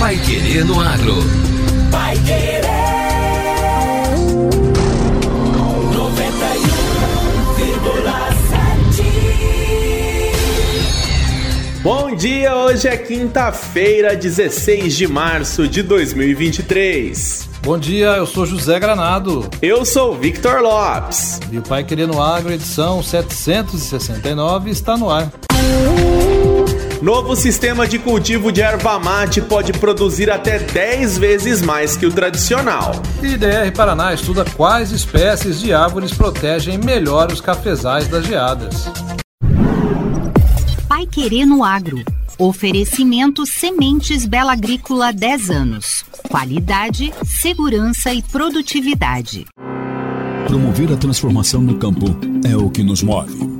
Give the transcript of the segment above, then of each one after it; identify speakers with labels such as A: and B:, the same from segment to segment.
A: Pai Querer no Agro.
B: Pai Querer. 91,7.
C: Bom dia, hoje é quinta-feira, 16 de março de 2023.
D: Bom dia, eu sou José Granado.
C: Eu sou Victor Lopes.
D: E o Pai Querendo Agro, edição 769, está no ar.
C: Novo sistema de cultivo de erva mate pode produzir até 10 vezes mais que o tradicional.
D: IDR Paraná estuda quais espécies de árvores protegem melhor os cafezais das geadas.
E: Pai Querendo Agro. Oferecimento Sementes Bela Agrícola 10 anos. Qualidade, segurança e produtividade.
F: Promover a transformação no campo é o que nos move.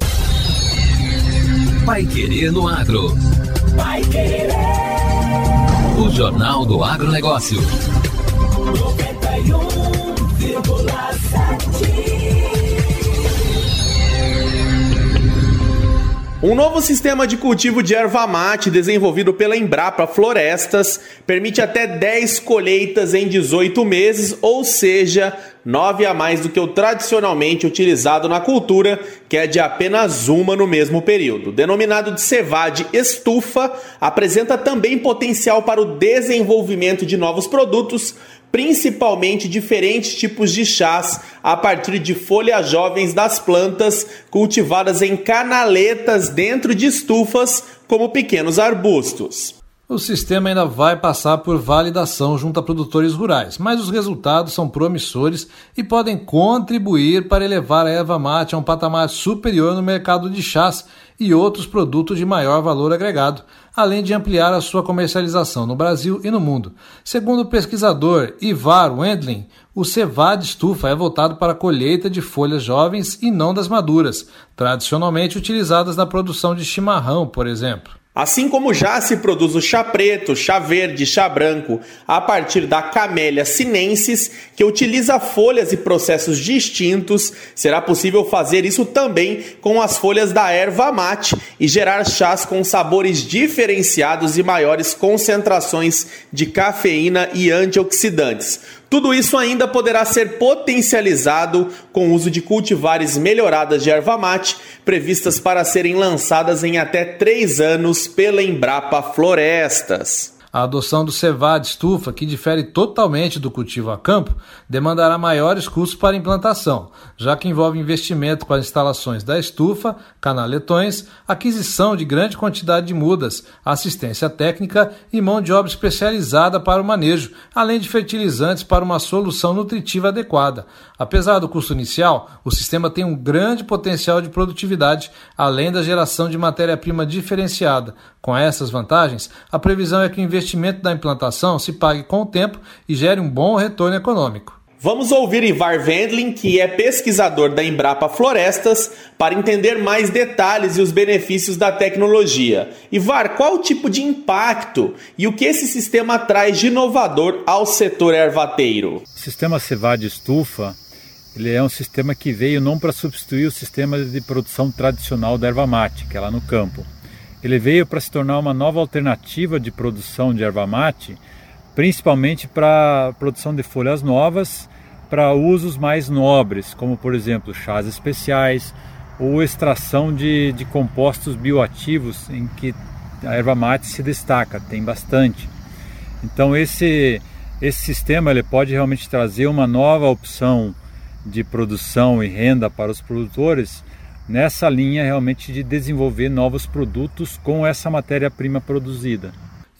A: Pai Querer no Agro.
B: Pai Querer.
A: O Jornal do Agronegócio.
B: 91,7.
C: Um novo sistema de cultivo de erva mate desenvolvido pela Embrapa Florestas permite até 10 colheitas em 18 meses, ou seja, 9 a mais do que o tradicionalmente utilizado na cultura, que é de apenas uma no mesmo período. Denominado de cevade estufa, apresenta também potencial para o desenvolvimento de novos produtos, principalmente diferentes tipos de chás a partir de folhas jovens das plantas cultivadas em canaletas dentro de estufas como pequenos arbustos.
D: O sistema ainda vai passar por validação junto a produtores rurais, mas os resultados são promissores e podem contribuir para elevar a erva mate a um patamar superior no mercado de chás e outros produtos de maior valor agregado, além de ampliar a sua comercialização no Brasil e no mundo. Segundo o pesquisador Ivar Wendling, o cevade estufa é voltado para a colheita de folhas jovens e não das maduras, tradicionalmente utilizadas na produção de chimarrão, por exemplo.
C: Assim como já se produz o chá preto, chá verde, chá branco a partir da Camellia sinensis, que utiliza folhas e processos distintos, será possível fazer isso também com as folhas da erva mate e gerar chás com sabores diferenciados e maiores concentrações de cafeína e antioxidantes. Tudo isso ainda poderá ser potencializado com o uso de cultivares melhoradas de erva mate, previstas para serem lançadas em até três anos pela Embrapa Florestas.
D: A adoção do cevade estufa, que difere totalmente do cultivo a campo, demandará maiores custos para implantação, já que envolve investimento para instalações da estufa, canaletões, aquisição de grande quantidade de mudas, assistência técnica e mão de obra especializada para o manejo, além de fertilizantes para uma solução nutritiva adequada. Apesar do custo inicial, o sistema tem um grande potencial de produtividade, além da geração de matéria-prima diferenciada. Com essas vantagens, a previsão é que o investimento da implantação se pague com o tempo e gere um bom retorno econômico.
C: Vamos ouvir Ivar Wendling, que é pesquisador da Embrapa Florestas, para entender mais detalhes e os benefícios da tecnologia. Ivar, qual o tipo de impacto e o que esse sistema traz de inovador ao setor ervateiro?
G: O sistema Cevade Estufa ele é um sistema que veio não para substituir o sistema de produção tradicional da erva mate, que é lá no campo. Ele veio para se tornar uma nova alternativa de produção de erva mate, principalmente para produção de folhas novas, para usos mais nobres, como por exemplo chás especiais ou extração de, de compostos bioativos, em que a erva mate se destaca, tem bastante. Então esse esse sistema ele pode realmente trazer uma nova opção de produção e renda para os produtores nessa linha realmente de desenvolver novos produtos com essa matéria-prima produzida.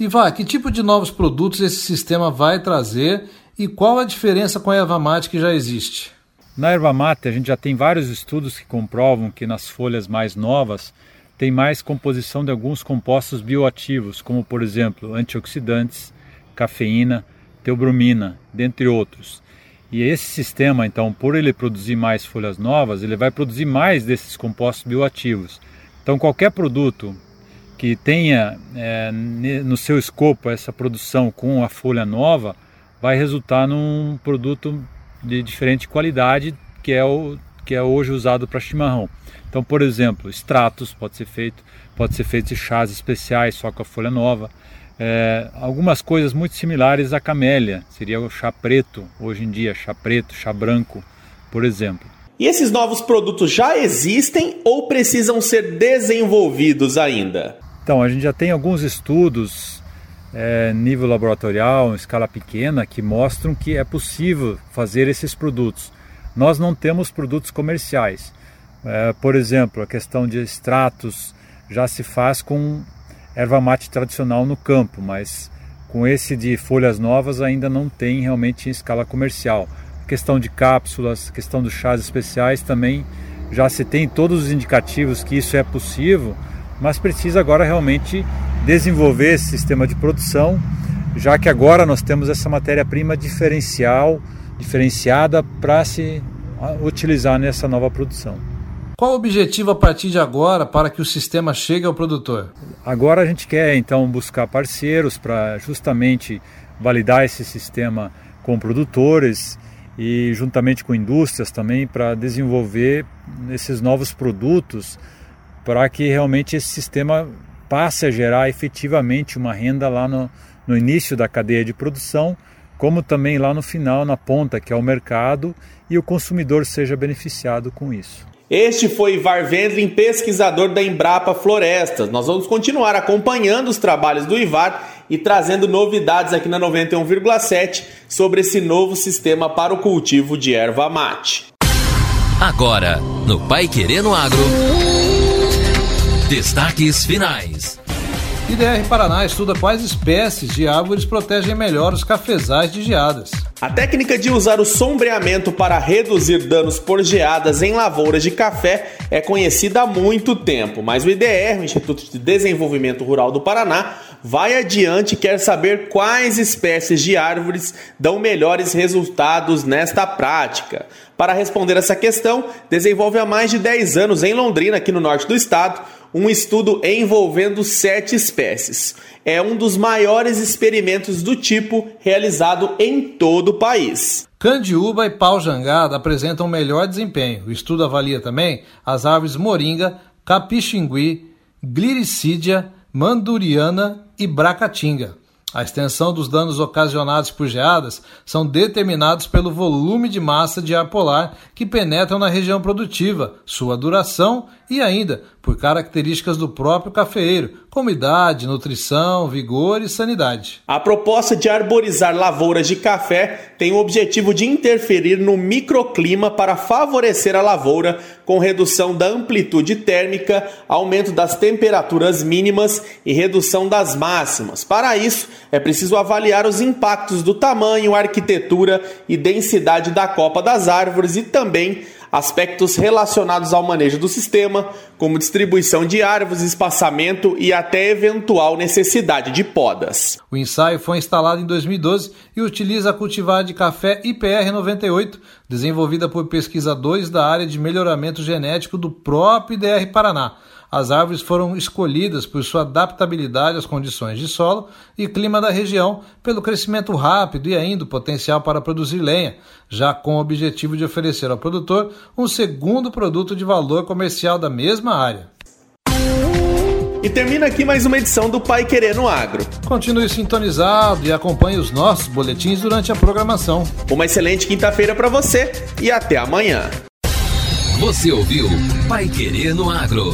D: Vai, que tipo de novos produtos esse sistema vai trazer e qual a diferença com a erva mate que já existe?
G: Na erva mate a gente já tem vários estudos que comprovam que nas folhas mais novas tem mais composição de alguns compostos bioativos, como por exemplo antioxidantes, cafeína, teobromina, dentre outros. E esse sistema, então, por ele produzir mais folhas novas, ele vai produzir mais desses compostos bioativos. Então, qualquer produto que tenha é, no seu escopo essa produção com a folha nova, vai resultar num produto de diferente qualidade que é o que é hoje usado para chimarrão. Então, por exemplo, extratos pode ser feito, pode ser feito chás especiais só com a folha nova. É, algumas coisas muito similares à camélia, seria o chá preto, hoje em dia, chá preto, chá branco, por exemplo.
C: E esses novos produtos já existem ou precisam ser desenvolvidos ainda?
G: Então, a gente já tem alguns estudos é, nível laboratorial, em escala pequena, que mostram que é possível fazer esses produtos. Nós não temos produtos comerciais. É, por exemplo, a questão de extratos já se faz com erva mate tradicional no campo, mas com esse de folhas novas ainda não tem realmente em escala comercial. A questão de cápsulas, questão dos chás especiais também já se tem todos os indicativos que isso é possível, mas precisa agora realmente desenvolver esse sistema de produção, já que agora nós temos essa matéria-prima diferencial, diferenciada para se utilizar nessa nova produção.
D: Qual o objetivo a partir de agora para que o sistema chegue ao produtor?
G: Agora a gente quer então buscar parceiros para justamente validar esse sistema com produtores e juntamente com indústrias também para desenvolver esses novos produtos para que realmente esse sistema passe a gerar efetivamente uma renda lá no, no início da cadeia de produção, como também lá no final, na ponta, que é o mercado, e o consumidor seja beneficiado com isso.
C: Este foi Ivar Vendlin, pesquisador da Embrapa Florestas. Nós vamos continuar acompanhando os trabalhos do Ivar e trazendo novidades aqui na 91,7 sobre esse novo sistema para o cultivo de erva mate.
A: Agora, no Pai Querendo Agro. Destaques finais.
D: IDR Paraná estuda quais espécies de árvores protegem melhor os cafezais de geadas.
C: A técnica de usar o sombreamento para reduzir danos por geadas em lavouras de café é conhecida há muito tempo, mas o IDR, o Instituto de Desenvolvimento Rural do Paraná, vai adiante e quer saber quais espécies de árvores dão melhores resultados nesta prática. Para responder essa questão, desenvolve há mais de 10 anos em Londrina, aqui no norte do estado, um estudo envolvendo sete espécies. É um dos maiores experimentos do tipo realizado em todo o país.
D: Candiúba e pau-jangada apresentam melhor desempenho. O estudo avalia também as árvores moringa, capixingui, gliricídia, manduriana e bracatinga. A extensão dos danos ocasionados por geadas são determinados pelo volume de massa de ar polar que penetram na região produtiva, sua duração e ainda por características do próprio cafeeiro, como idade, nutrição, vigor e sanidade.
C: A proposta de arborizar lavouras de café tem o objetivo de interferir no microclima para favorecer a lavoura com redução da amplitude térmica, aumento das temperaturas mínimas e redução das máximas. Para isso, é preciso avaliar os impactos do tamanho, arquitetura e densidade da copa das árvores e também aspectos relacionados ao manejo do sistema, como distribuição de árvores, espaçamento e até eventual necessidade de podas.
D: O ensaio foi instalado em 2012 e utiliza a cultivar de café IPR 98, desenvolvida por pesquisadores da área de melhoramento genético do próprio IDR Paraná as árvores foram escolhidas por sua adaptabilidade às condições de solo e clima da região, pelo crescimento rápido e ainda o potencial para produzir lenha, já com o objetivo de oferecer ao produtor um segundo produto de valor comercial da mesma área.
C: E termina aqui mais uma edição do Pai Querer no Agro.
D: Continue sintonizado e acompanhe os nossos boletins durante a programação.
C: Uma excelente quinta-feira para você e até amanhã.
A: Você ouviu Pai Querer no Agro.